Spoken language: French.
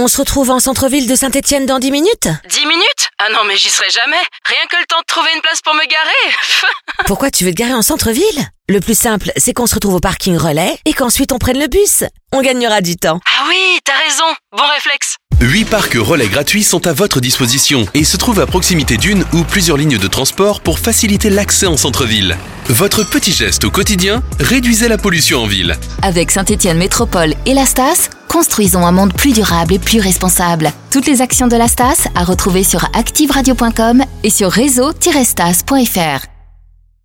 On se retrouve en centre-ville de Saint-Étienne dans 10 minutes 10 minutes? Ah non, mais j'y serai jamais. Rien que le temps de trouver une place pour me garer. Pourquoi tu veux te garer en centre-ville? Le plus simple, c'est qu'on se retrouve au parking relais et qu'ensuite on prenne le bus. On gagnera du temps. ah oui, t'as raison. Bon réflexe. 8 parcs relais gratuits sont à votre disposition et se trouvent à proximité d'une ou plusieurs lignes de transport pour faciliter l'accès en centre-ville. Votre petit geste au quotidien, réduisez la pollution en ville. Avec Saint-Étienne Métropole et la Stas, construisons un monde plus durable et plus responsable. Toutes les actions de la Stas à retrouver sur activeradio.com et sur réseau-stas.fr.